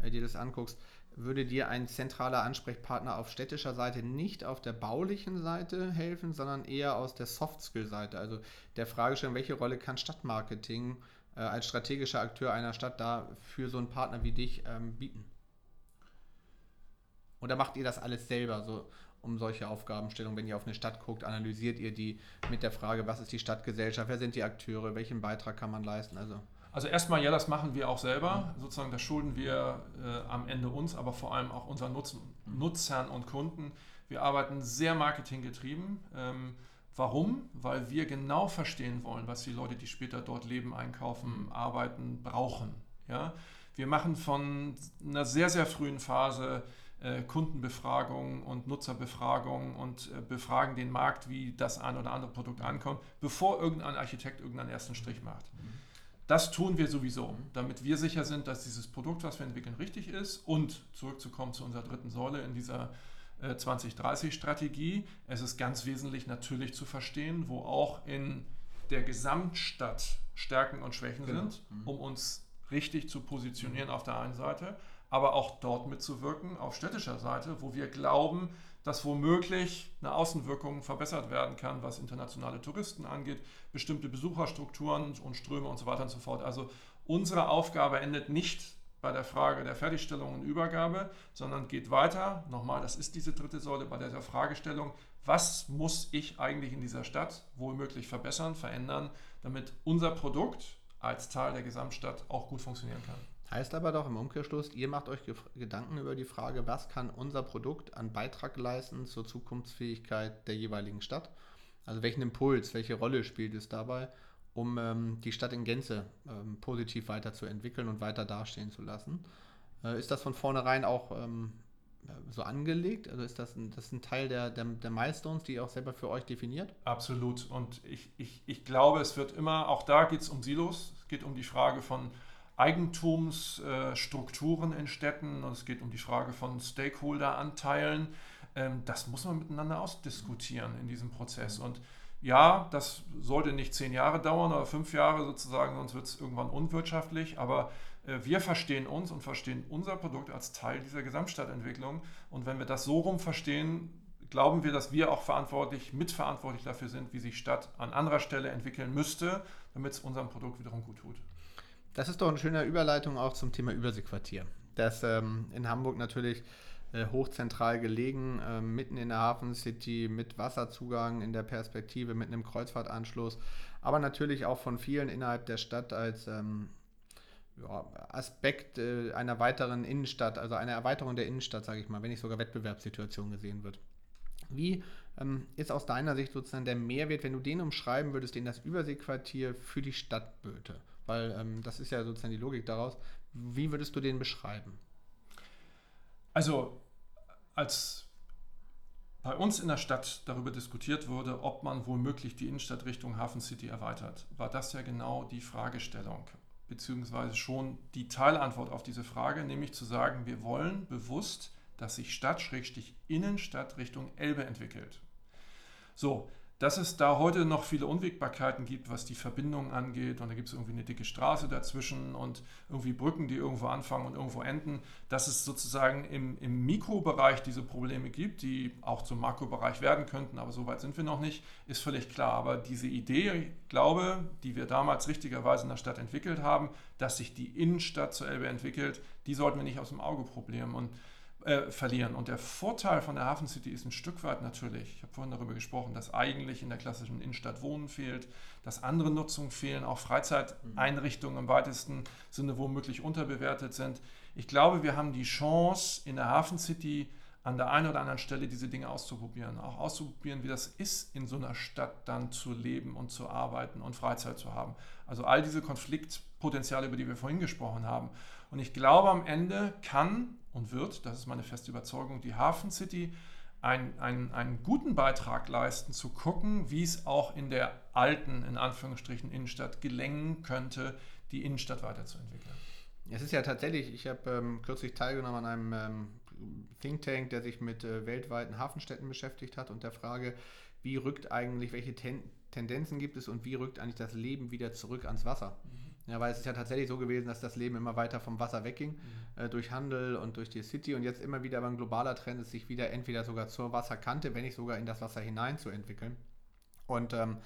äh, dir das anguckst, würde dir ein zentraler Ansprechpartner auf städtischer Seite nicht auf der baulichen Seite helfen, sondern eher aus der Soft-Skill-Seite. Also der Fragestellung, welche Rolle kann Stadtmarketing äh, als strategischer Akteur einer Stadt da für so einen Partner wie dich ähm, bieten? Oder macht ihr das alles selber, so um solche Aufgabenstellungen, wenn ihr auf eine Stadt guckt, analysiert ihr die mit der Frage, was ist die Stadtgesellschaft, wer sind die Akteure, welchen Beitrag kann man leisten? Also also erstmal, ja, das machen wir auch selber. Mhm. Sozusagen, das schulden wir äh, am Ende uns, aber vor allem auch unseren Nutz mhm. Nutzern und Kunden. Wir arbeiten sehr marketinggetrieben. Ähm, warum? Weil wir genau verstehen wollen, was die Leute, die später dort leben, einkaufen, arbeiten, brauchen. Ja? Wir machen von einer sehr, sehr frühen Phase Kundenbefragungen und Nutzerbefragungen und äh, befragen den Markt, wie das ein oder andere Produkt ankommt, bevor irgendein Architekt irgendeinen ersten Strich macht. Mhm. Das tun wir sowieso, damit wir sicher sind, dass dieses Produkt, was wir entwickeln, richtig ist. Und zurückzukommen zu unserer dritten Säule in dieser 2030-Strategie, äh, es ist ganz wesentlich natürlich zu verstehen, wo auch in der Gesamtstadt Stärken und Schwächen genau. sind, mhm. um uns richtig zu positionieren auf der einen Seite, aber auch dort mitzuwirken auf städtischer Seite, wo wir glauben, dass womöglich eine Außenwirkung verbessert werden kann, was internationale Touristen angeht, bestimmte Besucherstrukturen und Ströme und so weiter und so fort. Also unsere Aufgabe endet nicht bei der Frage der Fertigstellung und Übergabe, sondern geht weiter. Nochmal, das ist diese dritte Säule bei der Fragestellung, was muss ich eigentlich in dieser Stadt womöglich verbessern, verändern, damit unser Produkt als Teil der Gesamtstadt auch gut funktionieren kann. Heißt aber doch im Umkehrschluss, ihr macht euch Gedanken über die Frage, was kann unser Produkt an Beitrag leisten zur Zukunftsfähigkeit der jeweiligen Stadt? Also welchen Impuls, welche Rolle spielt es dabei, um ähm, die Stadt in Gänze ähm, positiv weiterzuentwickeln und weiter dastehen zu lassen? Äh, ist das von vornherein auch ähm, so angelegt? Also ist das ein, das ein Teil der, der, der Milestones, die ihr auch selber für euch definiert? Absolut. Und ich, ich, ich glaube, es wird immer, auch da geht es um Silos, es geht um die Frage von Eigentumsstrukturen in Städten und es geht um die Frage von Stakeholderanteilen. Ähm, das muss man miteinander ausdiskutieren in diesem Prozess. Und ja, das sollte nicht zehn Jahre dauern oder fünf Jahre sozusagen, sonst wird es irgendwann unwirtschaftlich. Aber äh, wir verstehen uns und verstehen unser Produkt als Teil dieser Gesamtstadtentwicklung. Und wenn wir das so rum verstehen, glauben wir, dass wir auch verantwortlich, mitverantwortlich dafür sind, wie sich Stadt an anderer Stelle entwickeln müsste, damit es unserem Produkt wiederum gut tut. Das ist doch eine schöne Überleitung auch zum Thema Überseequartier. Das ähm, in Hamburg natürlich äh, hochzentral gelegen, äh, mitten in der Hafen City, mit Wasserzugang in der Perspektive, mit einem Kreuzfahrtanschluss, aber natürlich auch von vielen innerhalb der Stadt als ähm, ja, Aspekt äh, einer weiteren Innenstadt, also einer Erweiterung der Innenstadt, sage ich mal, wenn nicht sogar Wettbewerbssituation gesehen wird. Wie ähm, ist aus deiner Sicht sozusagen der Mehrwert, wenn du den umschreiben würdest, den das Überseequartier für die Stadt böte? Weil ähm, das ist ja sozusagen die Logik daraus. Wie würdest du den beschreiben? Also, als bei uns in der Stadt darüber diskutiert wurde, ob man womöglich die Innenstadt Richtung Hafen City erweitert, war das ja genau die Fragestellung, beziehungsweise schon die Teilantwort auf diese Frage, nämlich zu sagen, wir wollen bewusst, dass sich Stadt-Innenstadt Richtung Elbe entwickelt. So, dass es da heute noch viele Unwägbarkeiten gibt, was die Verbindungen angeht. Und da gibt es irgendwie eine dicke Straße dazwischen und irgendwie Brücken, die irgendwo anfangen und irgendwo enden. Dass es sozusagen im, im Mikrobereich diese Probleme gibt, die auch zum Makrobereich werden könnten, aber so weit sind wir noch nicht, ist völlig klar. Aber diese Idee, ich glaube, die wir damals richtigerweise in der Stadt entwickelt haben, dass sich die Innenstadt zur Elbe entwickelt, die sollten wir nicht aus dem Auge probieren. Und äh, verlieren. Und der Vorteil von der Hafen City ist ein Stück weit natürlich, ich habe vorhin darüber gesprochen, dass eigentlich in der klassischen Innenstadt Wohnen fehlt, dass andere Nutzungen fehlen, auch Freizeiteinrichtungen im weitesten Sinne womöglich unterbewertet sind. Ich glaube, wir haben die Chance in der Hafen City an der einen oder anderen Stelle diese Dinge auszuprobieren. Auch auszuprobieren, wie das ist, in so einer Stadt dann zu leben und zu arbeiten und Freizeit zu haben. Also all diese Konfliktpotenziale, über die wir vorhin gesprochen haben. Und ich glaube, am Ende kann und wird, das ist meine feste Überzeugung, die Hafen City einen, einen, einen guten Beitrag leisten, zu gucken, wie es auch in der alten, in Anführungsstrichen, Innenstadt gelingen könnte, die Innenstadt weiterzuentwickeln. Es ist ja tatsächlich, ich habe ähm, kürzlich teilgenommen an einem ähm, Think Tank, der sich mit äh, weltweiten Hafenstädten beschäftigt hat und der Frage, wie rückt eigentlich, welche Ten Tendenzen gibt es und wie rückt eigentlich das Leben wieder zurück ans Wasser? Mhm. Ja, weil es ist ja tatsächlich so gewesen, dass das Leben immer weiter vom Wasser wegging, mhm. äh, durch Handel und durch die City und jetzt immer wieder aber ein globaler Trend ist, sich wieder entweder sogar zur Wasserkante, wenn nicht sogar in das Wasser hinein zu entwickeln. Und ähm,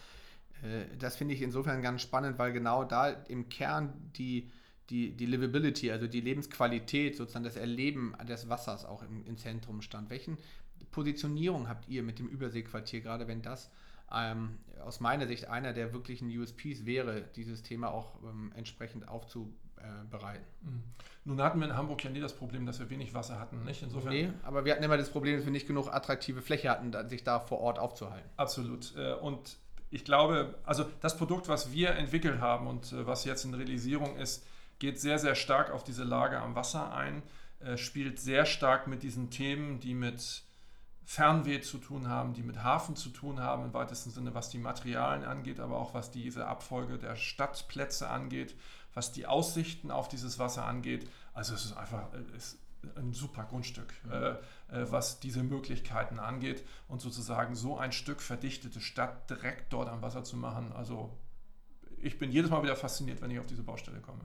äh, das finde ich insofern ganz spannend, weil genau da im Kern die, die, die Livability, also die Lebensqualität, sozusagen das Erleben des Wassers auch im, im Zentrum stand. Welchen Positionierung habt ihr mit dem Überseequartier, gerade wenn das ähm, aus meiner Sicht einer der wirklichen USPs wäre, dieses Thema auch ähm, entsprechend aufzubereiten. Mhm. Nun hatten wir in Hamburg ja nie das Problem, dass wir wenig Wasser hatten, nicht? Insofern nee, aber wir hatten immer das Problem, dass wir nicht genug attraktive Fläche hatten, sich da vor Ort aufzuhalten. Absolut. Äh, und ich glaube, also das Produkt, was wir entwickelt haben und äh, was jetzt in Realisierung ist, geht sehr, sehr stark auf diese Lage am Wasser ein, äh, spielt sehr stark mit diesen Themen, die mit Fernweh zu tun haben, die mit Hafen zu tun haben, im weitesten Sinne, was die Materialien angeht, aber auch was diese Abfolge der Stadtplätze angeht, was die Aussichten auf dieses Wasser angeht. Also es ist einfach es ist ein super Grundstück, mhm. äh, äh, was diese Möglichkeiten angeht und sozusagen so ein Stück verdichtete Stadt direkt dort am Wasser zu machen. Also ich bin jedes Mal wieder fasziniert, wenn ich auf diese Baustelle komme.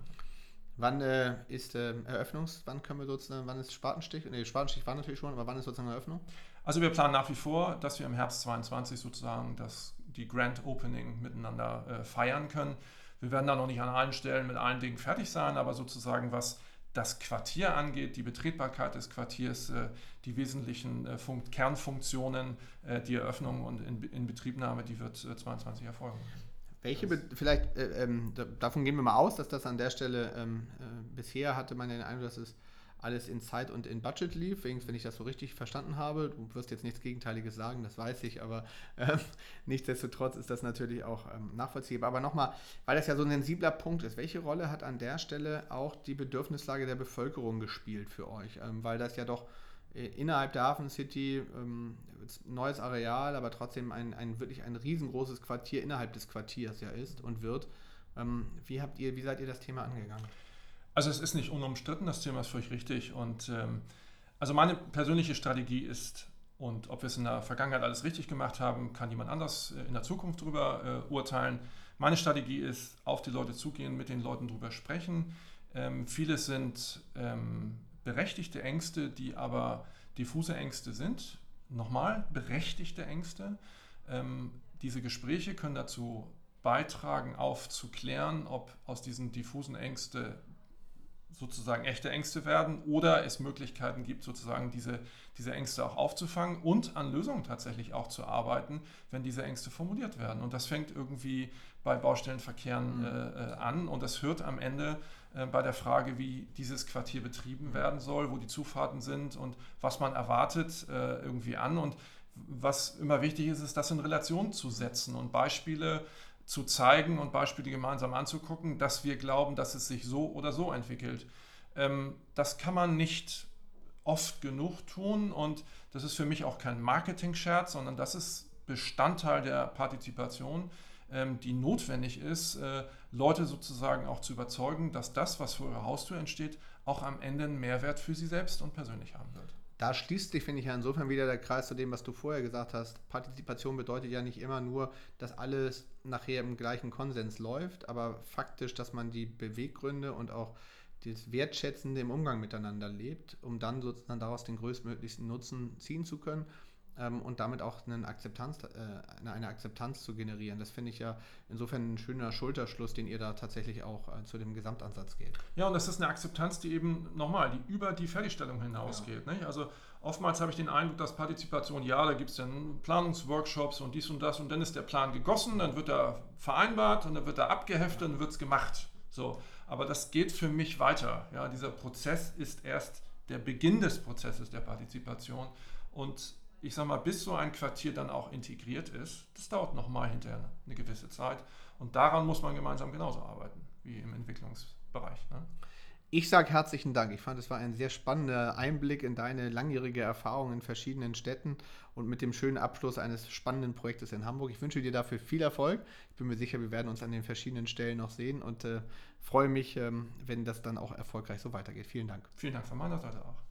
Wann äh, ist äh, Eröffnungs, wann können wir sozusagen, wann ist Spatenstich? Nee, Spatenstich war natürlich schon, aber wann ist sozusagen Eröffnung? Also wir planen nach wie vor, dass wir im Herbst 22 sozusagen das, die Grand Opening miteinander äh, feiern können. Wir werden da noch nicht an allen Stellen mit allen Dingen fertig sein, aber sozusagen was das Quartier angeht, die Betretbarkeit des Quartiers, äh, die wesentlichen äh, Kernfunktionen, äh, die Eröffnung und in, in Betriebnahme, die wird 22 erfolgen. Welche, vielleicht, äh, ähm, davon gehen wir mal aus, dass das an der Stelle, ähm, äh, bisher hatte man den Eindruck, dass es alles in Zeit und in Budget lief, wenn ich das so richtig verstanden habe. Du wirst jetzt nichts Gegenteiliges sagen, das weiß ich, aber äh, nichtsdestotrotz ist das natürlich auch ähm, nachvollziehbar. Aber nochmal, weil das ja so ein sensibler Punkt ist, welche Rolle hat an der Stelle auch die Bedürfnislage der Bevölkerung gespielt für euch? Ähm, weil das ja doch äh, innerhalb der Hafen City ähm, neues Areal, aber trotzdem ein, ein wirklich ein riesengroßes Quartier innerhalb des Quartiers ja ist und wird. Ähm, wie habt ihr, wie seid ihr das Thema angegangen? Also es ist nicht unumstritten, das Thema ist völlig richtig. Und ähm, also meine persönliche Strategie ist, und ob wir es in der Vergangenheit alles richtig gemacht haben, kann jemand anders äh, in der Zukunft darüber äh, urteilen. Meine Strategie ist, auf die Leute zugehen, mit den Leuten darüber sprechen. Ähm, viele sind ähm, berechtigte Ängste, die aber diffuse Ängste sind. Nochmal, berechtigte Ängste. Ähm, diese Gespräche können dazu beitragen, aufzuklären, ob aus diesen diffusen Ängsten sozusagen echte Ängste werden oder es Möglichkeiten gibt, sozusagen diese, diese Ängste auch aufzufangen und an Lösungen tatsächlich auch zu arbeiten, wenn diese Ängste formuliert werden. Und das fängt irgendwie bei Baustellenverkehren mhm. äh, an und das hört am Ende äh, bei der Frage, wie dieses Quartier betrieben werden soll, wo die Zufahrten sind und was man erwartet, äh, irgendwie an. Und was immer wichtig ist, ist das in Relation zu setzen und Beispiele zu zeigen und Beispiele gemeinsam anzugucken, dass wir glauben, dass es sich so oder so entwickelt. Ähm, das kann man nicht oft genug tun und das ist für mich auch kein Marketing-Scherz, sondern das ist Bestandteil der Partizipation, ähm, die notwendig ist, äh, Leute sozusagen auch zu überzeugen, dass das, was vor ihrer Haustür entsteht, auch am Ende einen Mehrwert für sie selbst und persönlich haben wird da schließt sich, finde ich, ja insofern wieder der Kreis zu dem, was du vorher gesagt hast. Partizipation bedeutet ja nicht immer nur, dass alles nachher im gleichen Konsens läuft, aber faktisch, dass man die Beweggründe und auch das Wertschätzende im Umgang miteinander lebt, um dann sozusagen daraus den größtmöglichsten Nutzen ziehen zu können ähm, und damit auch eine Akzeptanz, äh, eine Akzeptanz zu generieren. Das finde ich ja insofern ein schöner Schulterschluss, den ihr da tatsächlich auch äh, zu dem Gesamtansatz geht. Ja, und das ist eine Akzeptanz, die eben nochmal, die über die Fertigstellung hinausgeht. Ja. Also oftmals habe ich den Eindruck, dass Partizipation, ja, da gibt es dann Planungsworkshops und dies und das und dann ist der Plan gegossen, dann wird er vereinbart und dann wird er abgeheftet und dann wird es gemacht. So. Aber das geht für mich weiter. Ja, dieser Prozess ist erst der Beginn des Prozesses der Partizipation und ich sag mal, bis so ein Quartier dann auch integriert ist, das dauert nochmal hinterher eine gewisse Zeit. Und daran muss man gemeinsam genauso arbeiten wie im Entwicklungsbereich. Ne? Ich sage herzlichen Dank. Ich fand, es war ein sehr spannender Einblick in deine langjährige Erfahrung in verschiedenen Städten und mit dem schönen Abschluss eines spannenden Projektes in Hamburg. Ich wünsche dir dafür viel Erfolg. Ich bin mir sicher, wir werden uns an den verschiedenen Stellen noch sehen und äh, freue mich, ähm, wenn das dann auch erfolgreich so weitergeht. Vielen Dank. Vielen Dank von meiner Seite auch.